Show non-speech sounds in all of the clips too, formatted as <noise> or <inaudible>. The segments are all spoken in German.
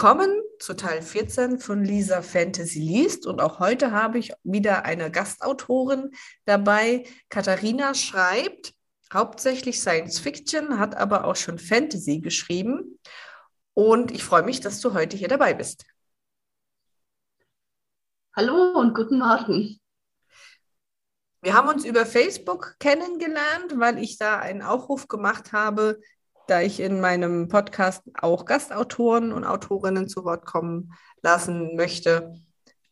Willkommen zu Teil 14 von Lisa Fantasy liest und auch heute habe ich wieder eine Gastautorin dabei. Katharina schreibt hauptsächlich Science Fiction, hat aber auch schon Fantasy geschrieben und ich freue mich, dass du heute hier dabei bist. Hallo und guten Morgen. Wir haben uns über Facebook kennengelernt, weil ich da einen Aufruf gemacht habe, da ich in meinem Podcast auch Gastautoren und Autorinnen zu Wort kommen lassen möchte.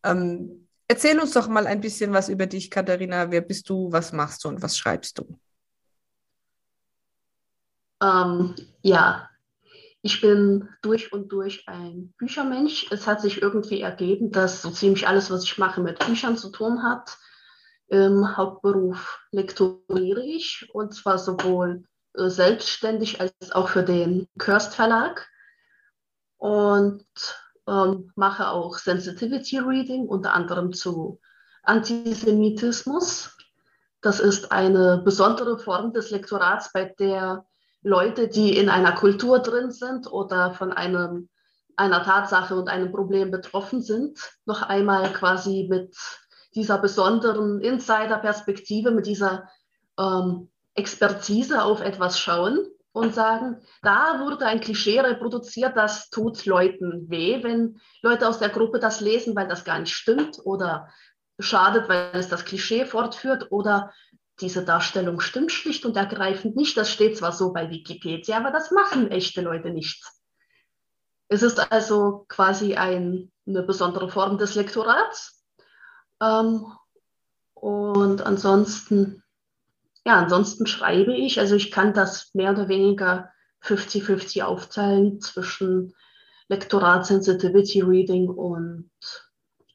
Ähm, erzähl uns doch mal ein bisschen was über dich, Katharina. Wer bist du, was machst du und was schreibst du? Ähm, ja, ich bin durch und durch ein Büchermensch. Es hat sich irgendwie ergeben, dass so ziemlich alles, was ich mache, mit Büchern zu tun hat. Im Hauptberuf lektoriere ich und zwar sowohl selbstständig als auch für den Kirst Verlag und ähm, mache auch Sensitivity Reading, unter anderem zu Antisemitismus. Das ist eine besondere Form des Lektorats, bei der Leute, die in einer Kultur drin sind oder von einem, einer Tatsache und einem Problem betroffen sind, noch einmal quasi mit dieser besonderen Insider-Perspektive, mit dieser ähm, Expertise auf etwas schauen und sagen, da wurde ein Klischee reproduziert, das tut Leuten weh, wenn Leute aus der Gruppe das lesen, weil das gar nicht stimmt oder schadet, weil es das Klischee fortführt oder diese Darstellung stimmt schlicht und ergreifend nicht. Das steht zwar so bei Wikipedia, aber das machen echte Leute nicht. Es ist also quasi ein, eine besondere Form des Lektorats. Ähm, und ansonsten ja, ansonsten schreibe ich. Also ich kann das mehr oder weniger 50-50 aufteilen zwischen Lektorat, Sensitivity Reading und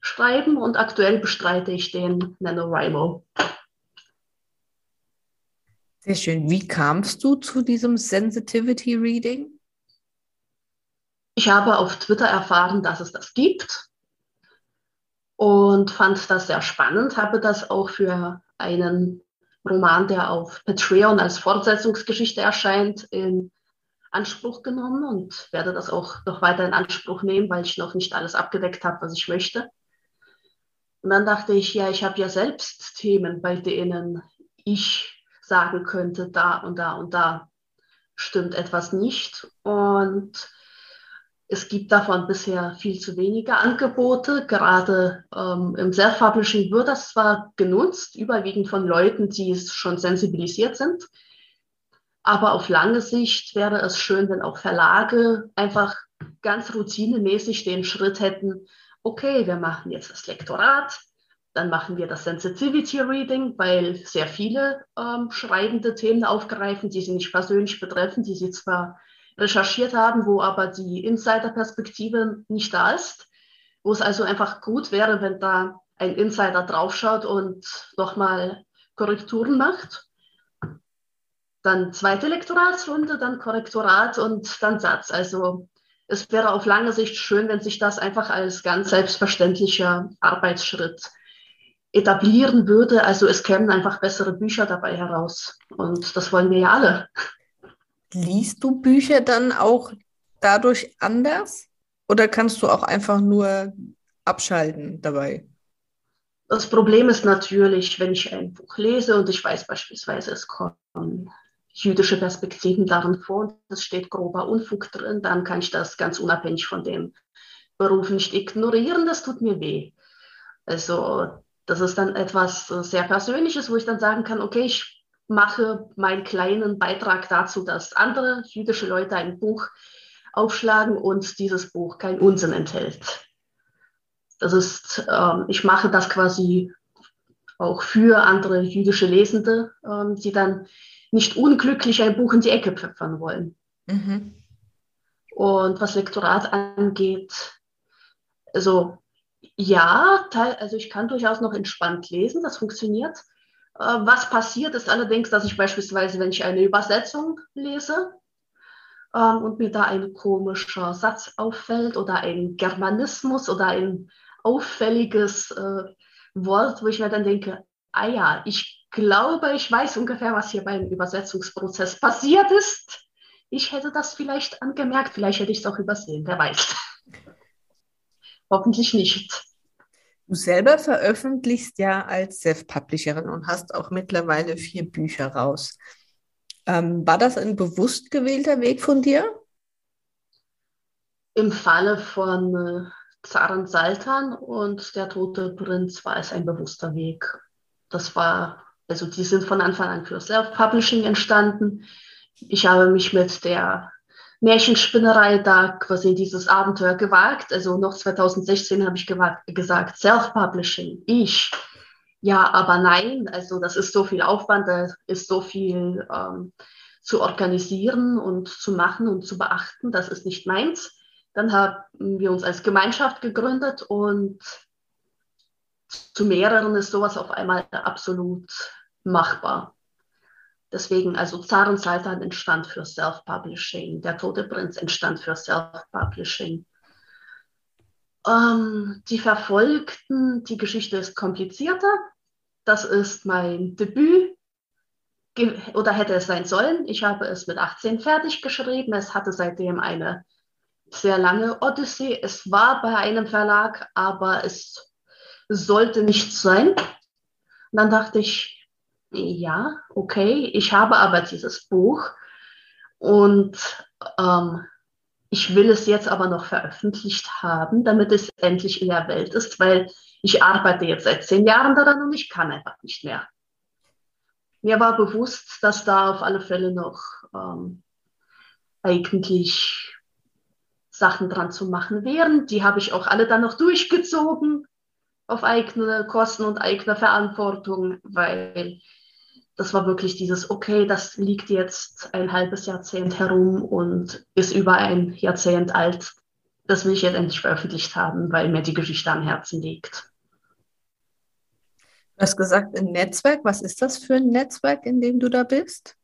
Schreiben. Und aktuell bestreite ich den NaNoWriMo. Sehr schön. Wie kamst du zu diesem Sensitivity Reading? Ich habe auf Twitter erfahren, dass es das gibt und fand das sehr spannend, habe das auch für einen Roman, der auf Patreon als Fortsetzungsgeschichte erscheint, in Anspruch genommen und werde das auch noch weiter in Anspruch nehmen, weil ich noch nicht alles abgedeckt habe, was ich möchte. Und dann dachte ich, ja, ich habe ja selbst Themen, bei denen ich sagen könnte, da und da und da stimmt etwas nicht. Und es gibt davon bisher viel zu wenige Angebote. Gerade ähm, im Self-Publishing wird das zwar genutzt, überwiegend von Leuten, die schon sensibilisiert sind. Aber auf lange Sicht wäre es schön, wenn auch Verlage einfach ganz routinemäßig den Schritt hätten, okay, wir machen jetzt das Lektorat, dann machen wir das Sensitivity Reading, weil sehr viele ähm, schreibende Themen aufgreifen, die sie nicht persönlich betreffen, die sie zwar recherchiert haben, wo aber die Insider-Perspektive nicht da ist, wo es also einfach gut wäre, wenn da ein Insider draufschaut und nochmal Korrekturen macht. Dann zweite Lektoratsrunde, dann Korrektorat und dann Satz. Also es wäre auf lange Sicht schön, wenn sich das einfach als ganz selbstverständlicher Arbeitsschritt etablieren würde. Also es kämen einfach bessere Bücher dabei heraus. Und das wollen wir ja alle. Liest du Bücher dann auch dadurch anders? Oder kannst du auch einfach nur abschalten dabei? Das Problem ist natürlich, wenn ich ein Buch lese und ich weiß beispielsweise, es kommen jüdische Perspektiven darin vor und es steht grober Unfug drin, dann kann ich das ganz unabhängig von dem Beruf nicht ignorieren. Das tut mir weh. Also das ist dann etwas sehr Persönliches, wo ich dann sagen kann, okay, ich mache meinen kleinen Beitrag dazu, dass andere jüdische Leute ein Buch aufschlagen und dieses Buch kein Unsinn enthält. Das ist, ähm, ich mache das quasi auch für andere jüdische Lesende, ähm, die dann nicht unglücklich ein Buch in die Ecke pfeffern wollen. Mhm. Und was Lektorat angeht, also ja, also ich kann durchaus noch entspannt lesen, das funktioniert. Äh, was passiert ist allerdings, dass ich beispielsweise, wenn ich eine Übersetzung lese ähm, und mir da ein komischer Satz auffällt oder ein Germanismus oder ein auffälliges äh, Wort, wo ich mir dann denke, ah ja, ich glaube, ich weiß ungefähr, was hier beim Übersetzungsprozess passiert ist. Ich hätte das vielleicht angemerkt, vielleicht hätte ich es auch übersehen, wer weiß. <laughs> Hoffentlich nicht. Du selber veröffentlichst ja als Self-Publisherin und hast auch mittlerweile vier Bücher raus. Ähm, war das ein bewusst gewählter Weg von dir? Im Falle von äh, Zaren Saltan und Der Tote Prinz war es ein bewusster Weg. Das war, also die sind von Anfang an für Self-Publishing entstanden. Ich habe mich mit der Märchenspinnerei da quasi dieses Abenteuer gewagt. Also noch 2016 habe ich gewagt, gesagt, Self-Publishing, ich. Ja, aber nein, also das ist so viel Aufwand, da ist so viel ähm, zu organisieren und zu machen und zu beachten, das ist nicht meins. Dann haben wir uns als Gemeinschaft gegründet und zu mehreren ist sowas auf einmal absolut machbar. Deswegen, also Zarensaltan entstand für Self-Publishing, der Tote Prinz entstand für Self-Publishing. Ähm, die Verfolgten, die Geschichte ist komplizierter. Das ist mein Debüt oder hätte es sein sollen. Ich habe es mit 18 fertig geschrieben. Es hatte seitdem eine sehr lange Odyssee. Es war bei einem Verlag, aber es sollte nicht sein. Und dann dachte ich, ja, okay, ich habe aber dieses Buch und ähm, ich will es jetzt aber noch veröffentlicht haben, damit es endlich in der Welt ist, weil ich arbeite jetzt seit zehn Jahren daran und ich kann einfach nicht mehr. Mir war bewusst, dass da auf alle Fälle noch ähm, eigentlich Sachen dran zu machen wären. Die habe ich auch alle dann noch durchgezogen auf eigene Kosten und eigene Verantwortung, weil das war wirklich dieses, okay, das liegt jetzt ein halbes Jahrzehnt herum und ist über ein Jahrzehnt alt. Das will ich jetzt endlich veröffentlicht haben, weil mir die Geschichte am Herzen liegt. Du hast gesagt, ein Netzwerk. Was ist das für ein Netzwerk, in dem du da bist?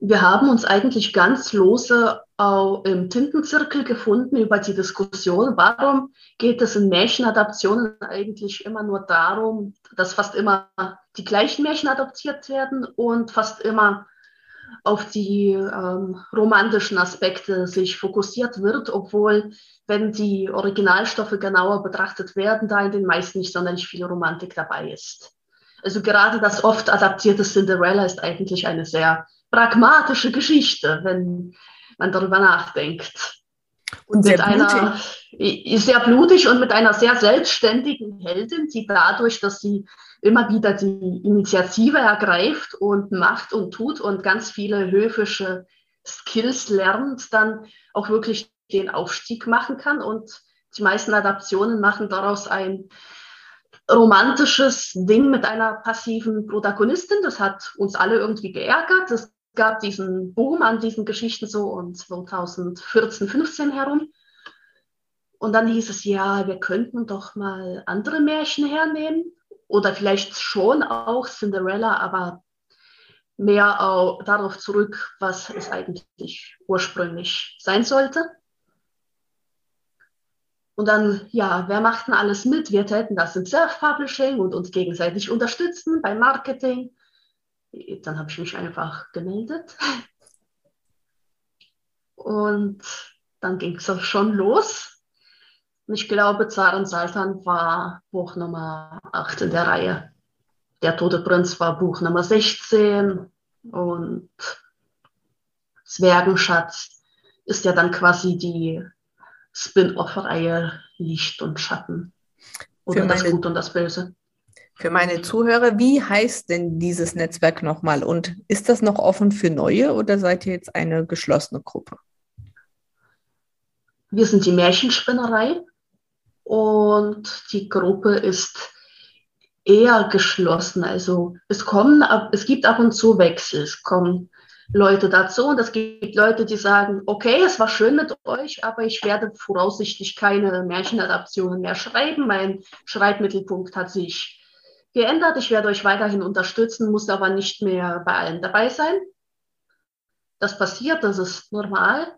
Wir haben uns eigentlich ganz lose im Tintenzirkel gefunden über die Diskussion, warum geht es in Märchenadaptionen eigentlich immer nur darum, dass fast immer die gleichen Märchen adaptiert werden und fast immer auf die ähm, romantischen Aspekte sich fokussiert wird, obwohl, wenn die Originalstoffe genauer betrachtet werden, da in den meisten nicht sonderlich viel Romantik dabei ist. Also gerade das oft adaptierte Cinderella ist eigentlich eine sehr pragmatische Geschichte, wenn man darüber nachdenkt. Und sehr mit einer, sehr blutig und mit einer sehr selbstständigen Heldin, die dadurch, dass sie immer wieder die Initiative ergreift und macht und tut und ganz viele höfische Skills lernt, dann auch wirklich den Aufstieg machen kann. Und die meisten Adaptionen machen daraus ein romantisches Ding mit einer passiven Protagonistin. Das hat uns alle irgendwie geärgert. Es gab diesen Boom an diesen Geschichten so um 2014, 15 herum. Und dann hieß es, ja, wir könnten doch mal andere Märchen hernehmen oder vielleicht schon auch Cinderella, aber mehr auch darauf zurück, was es eigentlich ursprünglich sein sollte. Und dann, ja, wer macht denn alles mit? Wir täten das im Self-Publishing und uns gegenseitig unterstützen beim Marketing. Dann habe ich mich einfach gemeldet. Und dann ging es auch schon los. Und ich glaube, Zaren Saltan war Buch Nummer 8 in der Reihe. Der Tote Prinz war Buch Nummer 16 und Zwergenschatz ist ja dann quasi die Spin-off-Reihe Licht und Schatten. Oder meine, das Gute und das Böse. Für meine Zuhörer, wie heißt denn dieses Netzwerk nochmal? Und ist das noch offen für Neue oder seid ihr jetzt eine geschlossene Gruppe? Wir sind die Märchenspinnerei und die Gruppe ist eher geschlossen. Also es kommen, es gibt ab und zu Wechsel. Es kommen Leute dazu und es gibt Leute, die sagen, okay, es war schön mit euch, aber ich werde voraussichtlich keine Märchenadaptionen mehr schreiben. Mein Schreibmittelpunkt hat sich geändert. Ich werde euch weiterhin unterstützen, muss aber nicht mehr bei allen dabei sein. Das passiert, das ist normal.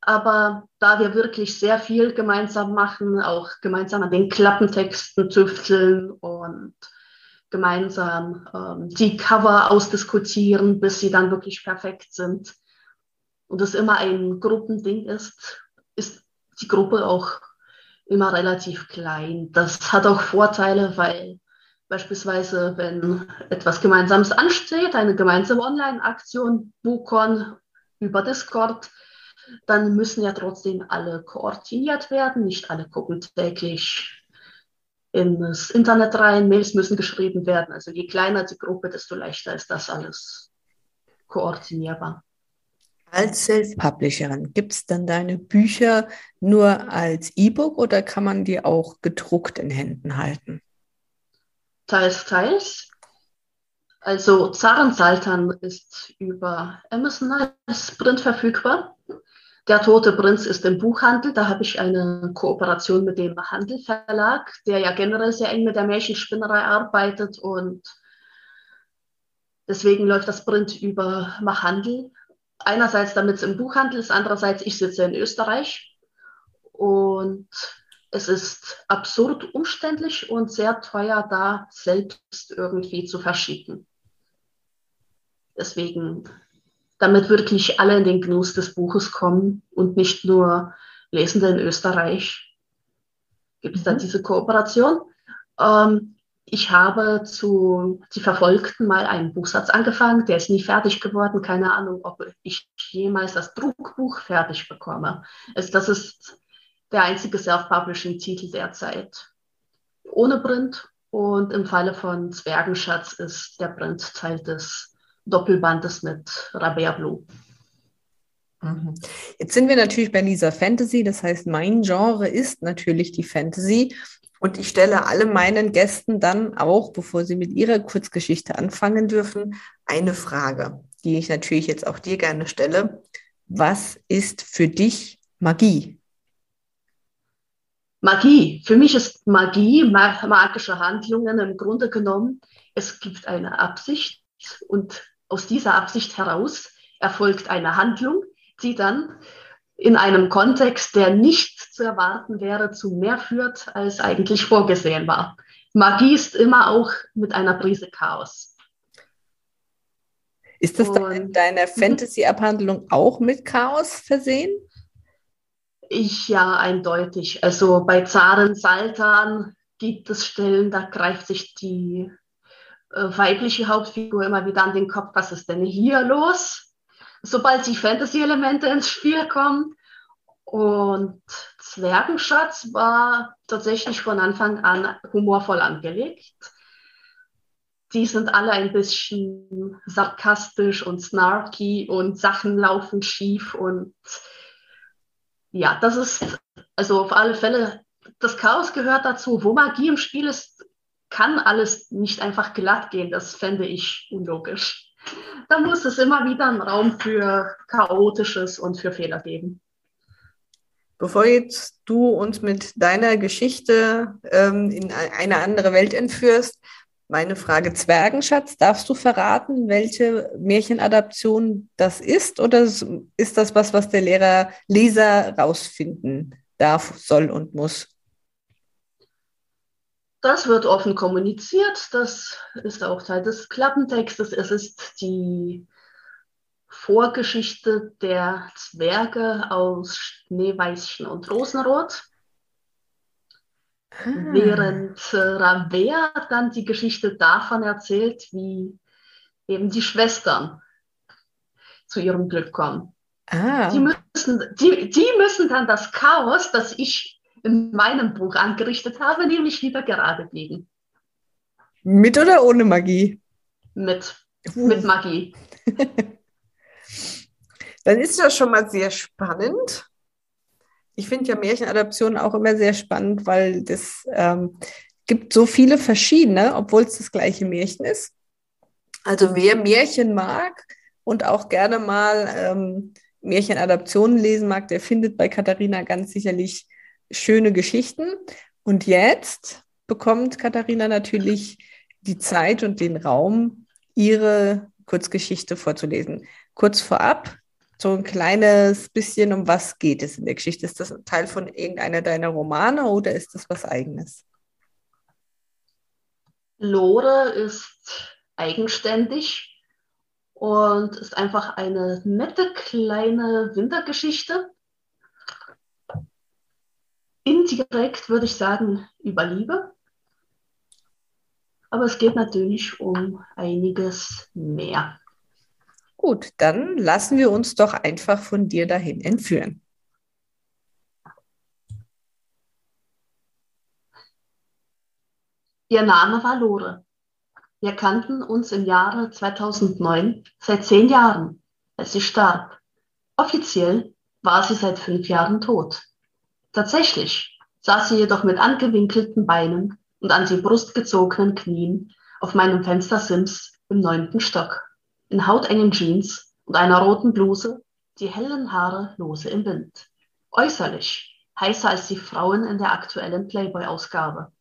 Aber da wir wirklich sehr viel gemeinsam machen, auch gemeinsam an den Klappentexten tüfteln und gemeinsam ähm, die Cover ausdiskutieren, bis sie dann wirklich perfekt sind. Und es immer ein Gruppending ist, ist die Gruppe auch immer relativ klein. Das hat auch Vorteile, weil beispielsweise, wenn etwas Gemeinsames ansteht, eine gemeinsame Online-Aktion, Bukon über Discord, dann müssen ja trotzdem alle koordiniert werden. Nicht alle gucken täglich in das Internet rein, Mails müssen geschrieben werden. Also je kleiner die Gruppe, desto leichter ist das alles koordinierbar. Als Self-Publisherin, gibt es dann deine Bücher nur als E-Book oder kann man die auch gedruckt in Händen halten? Teils, teils. Also Zarensaltern ist über Amazon als Print verfügbar. Der Tote Prinz ist im Buchhandel. Da habe ich eine Kooperation mit dem Handelverlag, der ja generell sehr eng mit der Märchenspinnerei arbeitet und deswegen läuft das Print über Machhandel. Einerseits, damit es im Buchhandel ist, andererseits, ich sitze in Österreich und es ist absurd umständlich und sehr teuer, da selbst irgendwie zu verschicken. Deswegen damit wirklich alle in den Genuss des Buches kommen und nicht nur Lesende in Österreich. Gibt es mhm. da diese Kooperation? Ähm, ich habe zu Die Verfolgten mal einen Buchsatz angefangen, der ist nie fertig geworden. Keine Ahnung, ob ich jemals das Druckbuch fertig bekomme. Also das ist der einzige Self-Publishing-Titel derzeit. Ohne Print und im Falle von Zwergenschatz ist der Print Teil des Doppelbandes mit Rabea Blue. Mhm. Jetzt sind wir natürlich bei dieser Fantasy, das heißt, mein Genre ist natürlich die Fantasy. Und ich stelle alle meinen Gästen dann auch, bevor sie mit ihrer Kurzgeschichte anfangen dürfen, eine Frage, die ich natürlich jetzt auch dir gerne stelle. Was ist für dich Magie? Magie. Für mich ist Magie magische Handlungen im Grunde genommen. Es gibt eine Absicht und aus dieser Absicht heraus erfolgt eine Handlung, die dann in einem Kontext, der nicht zu erwarten wäre, zu mehr führt, als eigentlich vorgesehen war. Magie ist immer auch mit einer Prise Chaos. Ist das dann in deiner mhm. Fantasy-Abhandlung auch mit Chaos versehen? Ich ja, eindeutig. Also bei Zaren Saltan gibt es Stellen, da greift sich die äh, weibliche Hauptfigur immer wieder an den Kopf, was ist denn hier los? Sobald die Fantasy-Elemente ins Spiel kommen. Und Zwergenschatz war tatsächlich von Anfang an humorvoll angelegt. Die sind alle ein bisschen sarkastisch und snarky und Sachen laufen schief und ja, das ist also auf alle Fälle, das Chaos gehört dazu. Wo Magie im Spiel ist, kann alles nicht einfach glatt gehen. Das fände ich unlogisch. Da muss es immer wieder einen Raum für Chaotisches und für Fehler geben. Bevor jetzt du uns mit deiner Geschichte ähm, in eine andere Welt entführst, meine Frage Zwergenschatz, darfst du verraten, welche Märchenadaption das ist oder ist das was, was der Lehrer Leser rausfinden darf, soll und muss? Das wird offen kommuniziert. Das ist auch Teil des Klappentextes. Es ist die Vorgeschichte der Zwerge aus Schneeweißchen und Rosenrot. Ah. Während äh, Rabea dann die Geschichte davon erzählt, wie eben die Schwestern zu ihrem Glück kommen. Ah. Die, müssen, die, die müssen dann das Chaos, das ich in meinem Buch angerichtet habe, nämlich wieder gerade biegen. Mit oder ohne Magie? Mit. Uh. Mit Magie. <laughs> Dann ist das schon mal sehr spannend. Ich finde ja Märchenadaptionen auch immer sehr spannend, weil das ähm, gibt so viele verschiedene, obwohl es das gleiche Märchen ist. Also wer Märchen mag, und auch gerne mal ähm, Märchenadaptionen lesen mag, der findet bei Katharina ganz sicherlich schöne Geschichten. Und jetzt bekommt Katharina natürlich die Zeit und den Raum, ihre Kurzgeschichte vorzulesen. Kurz vorab, so ein kleines bisschen, um was geht es in der Geschichte? Ist das ein Teil von irgendeiner deiner Romane oder ist das was eigenes? Lore ist eigenständig und ist einfach eine nette kleine Wintergeschichte. Indirekt würde ich sagen über Liebe. Aber es geht natürlich um einiges mehr. Gut, dann lassen wir uns doch einfach von dir dahin entführen. Ihr Name war Lore. Wir kannten uns im Jahre 2009 seit zehn Jahren, als sie starb. Offiziell war sie seit fünf Jahren tot. Tatsächlich saß sie jedoch mit angewinkelten Beinen und an die Brust gezogenen Knien auf meinem Fenstersims im neunten Stock, in hautengen Jeans und einer roten Bluse, die hellen Haare lose im Wind. Äußerlich heißer als die Frauen in der aktuellen Playboy-Ausgabe.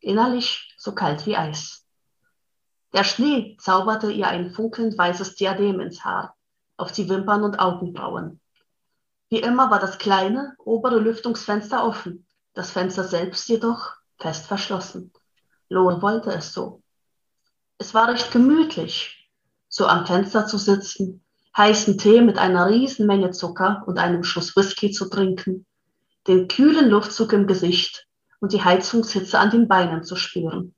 Innerlich so kalt wie Eis. Der Schnee zauberte ihr ein funkelnd weißes Diadem ins Haar, auf die Wimpern und Augenbrauen. Wie immer war das kleine, obere Lüftungsfenster offen, das Fenster selbst jedoch fest verschlossen. Lohn wollte es so. Es war recht gemütlich, so am Fenster zu sitzen, heißen Tee mit einer riesen Menge Zucker und einem Schuss Whisky zu trinken, den kühlen Luftzug im Gesicht und die Heizungshitze an den Beinen zu spüren.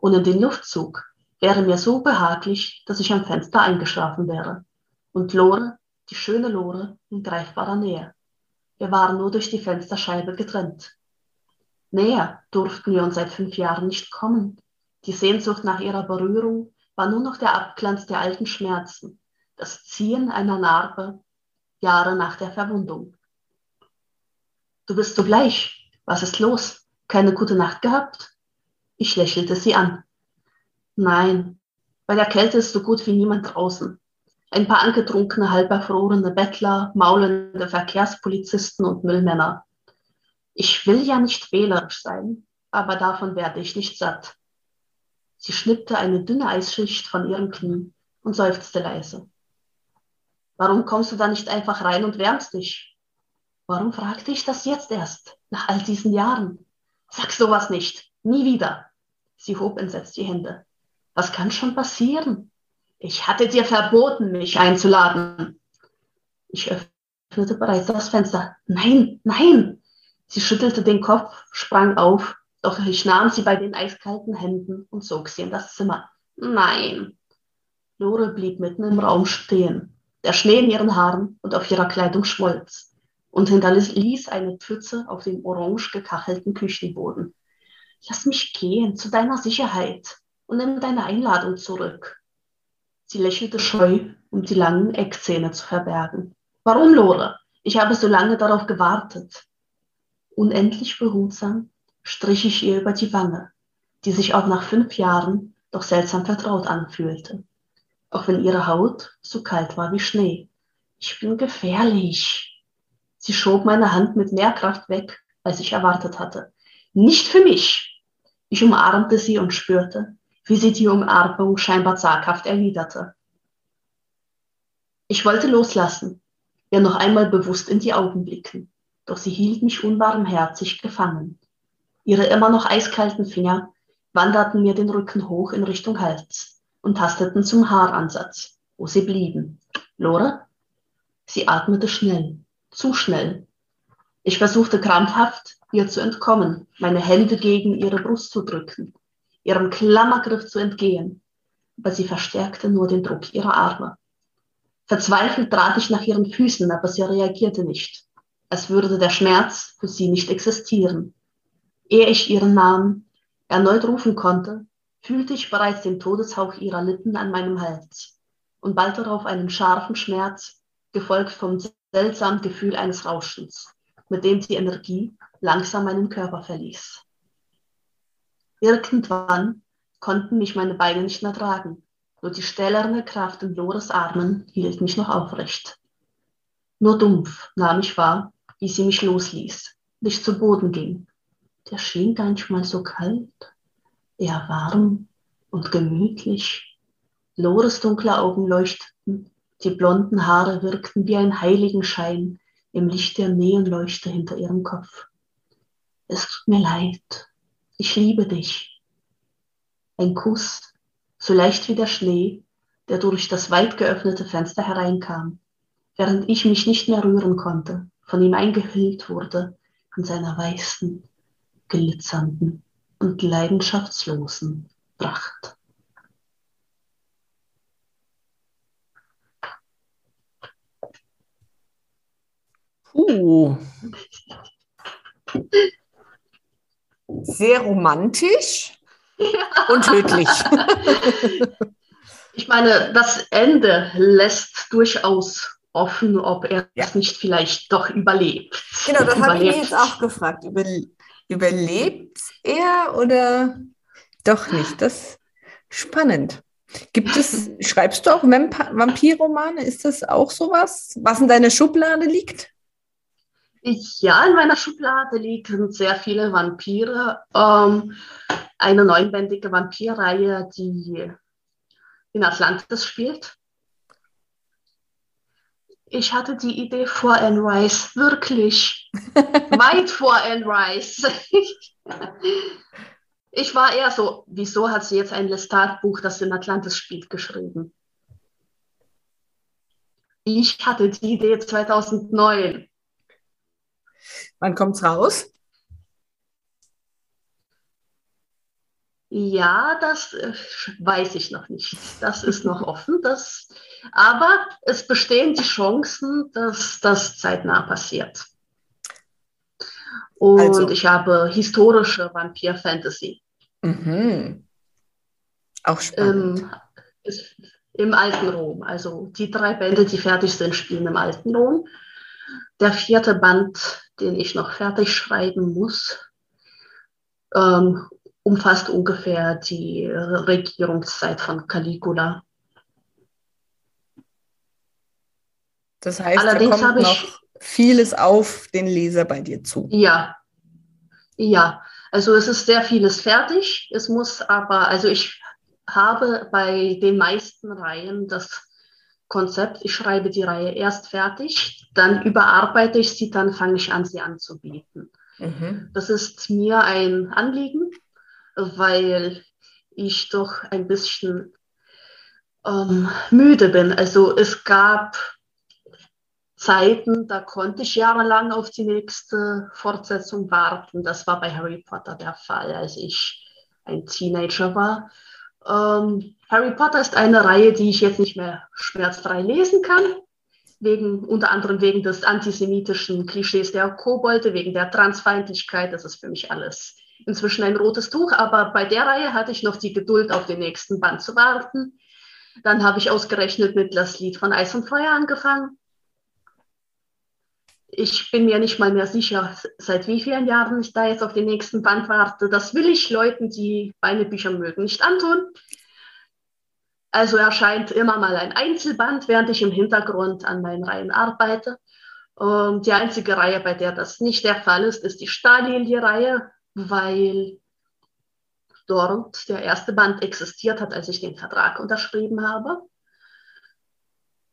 Ohne den Luftzug wäre mir so behaglich, dass ich am Fenster eingeschlafen wäre. Und Lore, die schöne Lore, in greifbarer Nähe. Wir waren nur durch die Fensterscheibe getrennt. Näher durften wir uns seit fünf Jahren nicht kommen. Die Sehnsucht nach ihrer Berührung war nur noch der Abglanz der alten Schmerzen, das Ziehen einer Narbe, Jahre nach der Verwundung. Du bist so bleich. Was ist los? Keine gute Nacht gehabt? Ich lächelte sie an. Nein, bei der Kälte ist so gut wie niemand draußen. Ein paar angetrunkene, halb erfrorene Bettler, maulende Verkehrspolizisten und Müllmänner. Ich will ja nicht wählerisch sein, aber davon werde ich nicht satt. Sie schnippte eine dünne Eisschicht von ihrem Knie und seufzte leise. Warum kommst du da nicht einfach rein und wärmst dich? Warum fragte ich das jetzt erst, nach all diesen Jahren? Sag sowas nicht, nie wieder. Sie hob entsetzt die Hände. Was kann schon passieren? Ich hatte dir verboten, mich einzuladen. Ich öffnete bereits das Fenster. Nein, nein, Sie schüttelte den Kopf, sprang auf, doch ich nahm sie bei den eiskalten Händen und zog sie in das Zimmer. Nein. Lore blieb mitten im Raum stehen. Der Schnee in ihren Haaren und auf ihrer Kleidung schmolz und hinterließ eine Pfütze auf dem orange gekachelten Küchenboden. Lass mich gehen, zu deiner Sicherheit, und nimm deine Einladung zurück. Sie lächelte scheu, um die langen Eckzähne zu verbergen. Warum, Lore? Ich habe so lange darauf gewartet. Unendlich behutsam strich ich ihr über die Wange, die sich auch nach fünf Jahren doch seltsam vertraut anfühlte, auch wenn ihre Haut so kalt war wie Schnee. Ich bin gefährlich. Sie schob meine Hand mit mehr Kraft weg, als ich erwartet hatte. Nicht für mich. Ich umarmte sie und spürte, wie sie die Umarmung scheinbar zaghaft erwiderte. Ich wollte loslassen, ihr noch einmal bewusst in die Augen blicken doch sie hielt mich unbarmherzig gefangen. Ihre immer noch eiskalten Finger wanderten mir den Rücken hoch in Richtung Hals und tasteten zum Haaransatz, wo sie blieben. Lore? Sie atmete schnell, zu schnell. Ich versuchte krampfhaft, ihr zu entkommen, meine Hände gegen ihre Brust zu drücken, ihrem Klammergriff zu entgehen, aber sie verstärkte nur den Druck ihrer Arme. Verzweifelt trat ich nach ihren Füßen, aber sie reagierte nicht als würde der Schmerz für sie nicht existieren. Ehe ich ihren Namen erneut rufen konnte, fühlte ich bereits den Todeshauch ihrer Lippen an meinem Hals und bald darauf einen scharfen Schmerz, gefolgt vom seltsamen Gefühl eines Rauschens, mit dem die Energie langsam meinen Körper verließ. Irgendwann konnten mich meine Beine nicht mehr tragen, Nur die stählerne Kraft in Lores Armen hielt mich noch aufrecht. Nur dumpf nahm ich wahr, wie sie mich losließ und ich zu Boden ging. Der schien manchmal so kalt, eher warm und gemütlich. Lores dunkle Augen leuchteten, die blonden Haare wirkten wie ein Heiligenschein im Licht der Neonleuchte hinter ihrem Kopf. Es tut mir leid, ich liebe dich. Ein Kuss, so leicht wie der Schnee, der durch das weit geöffnete Fenster hereinkam, während ich mich nicht mehr rühren konnte, von ihm eingehüllt wurde in seiner weißen, glitzernden und leidenschaftslosen Pracht. Uh. Sehr romantisch ja. und tödlich. ich meine, das Ende lässt durchaus offen, ob er ja. es nicht vielleicht doch überlebt. Genau, das habe ich mir jetzt auch gefragt. Über, überlebt er oder doch nicht? Das ist spannend. Gibt es, <laughs> schreibst du auch Vampirromane? Ist das auch sowas, was in deiner Schublade liegt? Ja, in meiner Schublade liegen sehr viele Vampire. Ähm, eine neunbändige Vampirreihe, die in Atlantis spielt. Ich hatte die Idee vor Anne Rice, wirklich <laughs> weit vor Anne Rice. ich war eher so, wieso hat sie jetzt ein Lestat-Buch, das in Atlantis spielt, geschrieben? Ich hatte die Idee 2009. Wann kommt es raus? Ja, das äh, weiß ich noch nicht. Das ist noch offen. Das, aber es bestehen die Chancen, dass das zeitnah passiert. Und also. ich habe historische Vampir-Fantasy. Mhm. Auch spannend. Im, Im alten Rom. Also die drei Bände, die fertig sind, spielen im alten Rom. Der vierte Band, den ich noch fertig schreiben muss, ähm, umfasst ungefähr die Regierungszeit von Caligula. Das heißt, Allerdings da kommt noch ich, vieles auf den Leser bei dir zu. Ja, ja. Also es ist sehr vieles fertig. Es muss aber, also ich habe bei den meisten Reihen das Konzept, ich schreibe die Reihe erst fertig, dann überarbeite ich sie, dann fange ich an, sie anzubieten. Mhm. Das ist mir ein Anliegen, weil ich doch ein bisschen ähm, müde bin. Also es gab Zeiten, da konnte ich jahrelang auf die nächste Fortsetzung warten. Das war bei Harry Potter der Fall, als ich ein Teenager war. Ähm, Harry Potter ist eine Reihe, die ich jetzt nicht mehr schmerzfrei lesen kann. Wegen, unter anderem wegen des antisemitischen Klischees der Kobolde, wegen der Transfeindlichkeit. Das ist für mich alles inzwischen ein rotes Tuch. Aber bei der Reihe hatte ich noch die Geduld, auf den nächsten Band zu warten. Dann habe ich ausgerechnet mit das Lied von Eis und Feuer angefangen. Ich bin mir nicht mal mehr sicher, seit wie vielen Jahren ich da jetzt auf den nächsten Band warte. Das will ich Leuten, die meine Bücher mögen, nicht antun. Also erscheint immer mal ein Einzelband, während ich im Hintergrund an meinen Reihen arbeite. Und die einzige Reihe, bei der das nicht der Fall ist, ist die Stahlilie-Reihe, weil dort der erste Band existiert hat, als ich den Vertrag unterschrieben habe.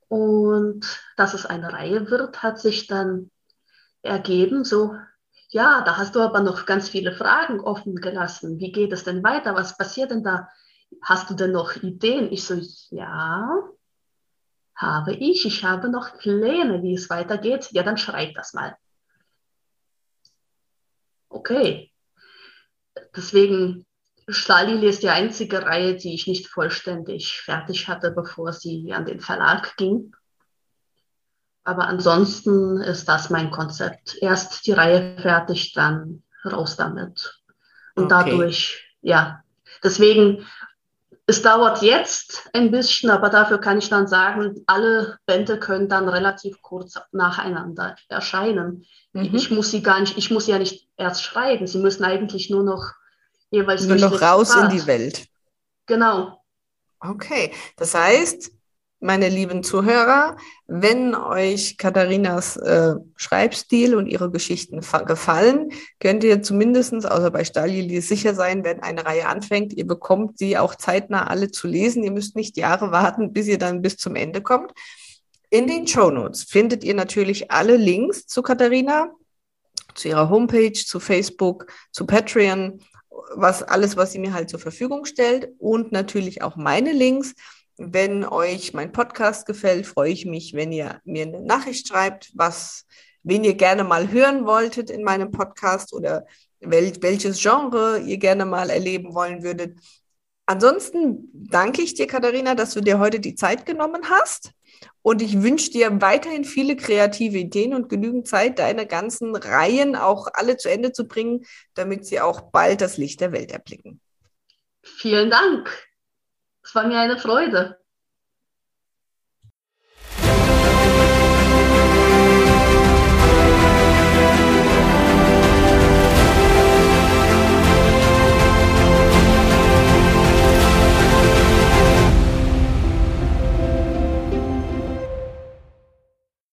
Und dass es eine Reihe wird, hat sich dann ergeben, so, ja, da hast du aber noch ganz viele Fragen offen gelassen. Wie geht es denn weiter? Was passiert denn da? Hast du denn noch Ideen? Ich so, ja, habe ich. Ich habe noch Pläne, wie es weitergeht. Ja, dann schreib das mal. Okay. Deswegen, Stahllilie ist die einzige Reihe, die ich nicht vollständig fertig hatte, bevor sie an den Verlag ging. Aber ansonsten ist das mein Konzept. Erst die Reihe fertig, dann raus damit. Und okay. dadurch, ja, deswegen, es dauert jetzt ein bisschen, aber dafür kann ich dann sagen, alle Bände können dann relativ kurz nacheinander erscheinen. Mhm. Ich muss sie gar nicht, ich muss ja nicht erst schreiben. Sie müssen eigentlich nur noch jeweils nur noch raus Part. in die Welt. Genau. Okay, das heißt, meine lieben Zuhörer, wenn euch Katharinas äh, Schreibstil und ihre Geschichten gefallen, könnt ihr zumindest, außer bei Stahlili, sicher sein, wenn eine Reihe anfängt, ihr bekommt sie auch zeitnah alle zu lesen. Ihr müsst nicht Jahre warten, bis ihr dann bis zum Ende kommt. In den Show Notes findet ihr natürlich alle Links zu Katharina, zu ihrer Homepage, zu Facebook, zu Patreon, was alles, was sie mir halt zur Verfügung stellt und natürlich auch meine Links. Wenn euch mein Podcast gefällt, freue ich mich, wenn ihr mir eine Nachricht schreibt, was, wen ihr gerne mal hören wolltet in meinem Podcast oder wel, welches Genre ihr gerne mal erleben wollen würdet. Ansonsten danke ich dir, Katharina, dass du dir heute die Zeit genommen hast. Und ich wünsche dir weiterhin viele kreative Ideen und genügend Zeit, deine ganzen Reihen auch alle zu Ende zu bringen, damit sie auch bald das Licht der Welt erblicken. Vielen Dank. Es war mir eine Freude.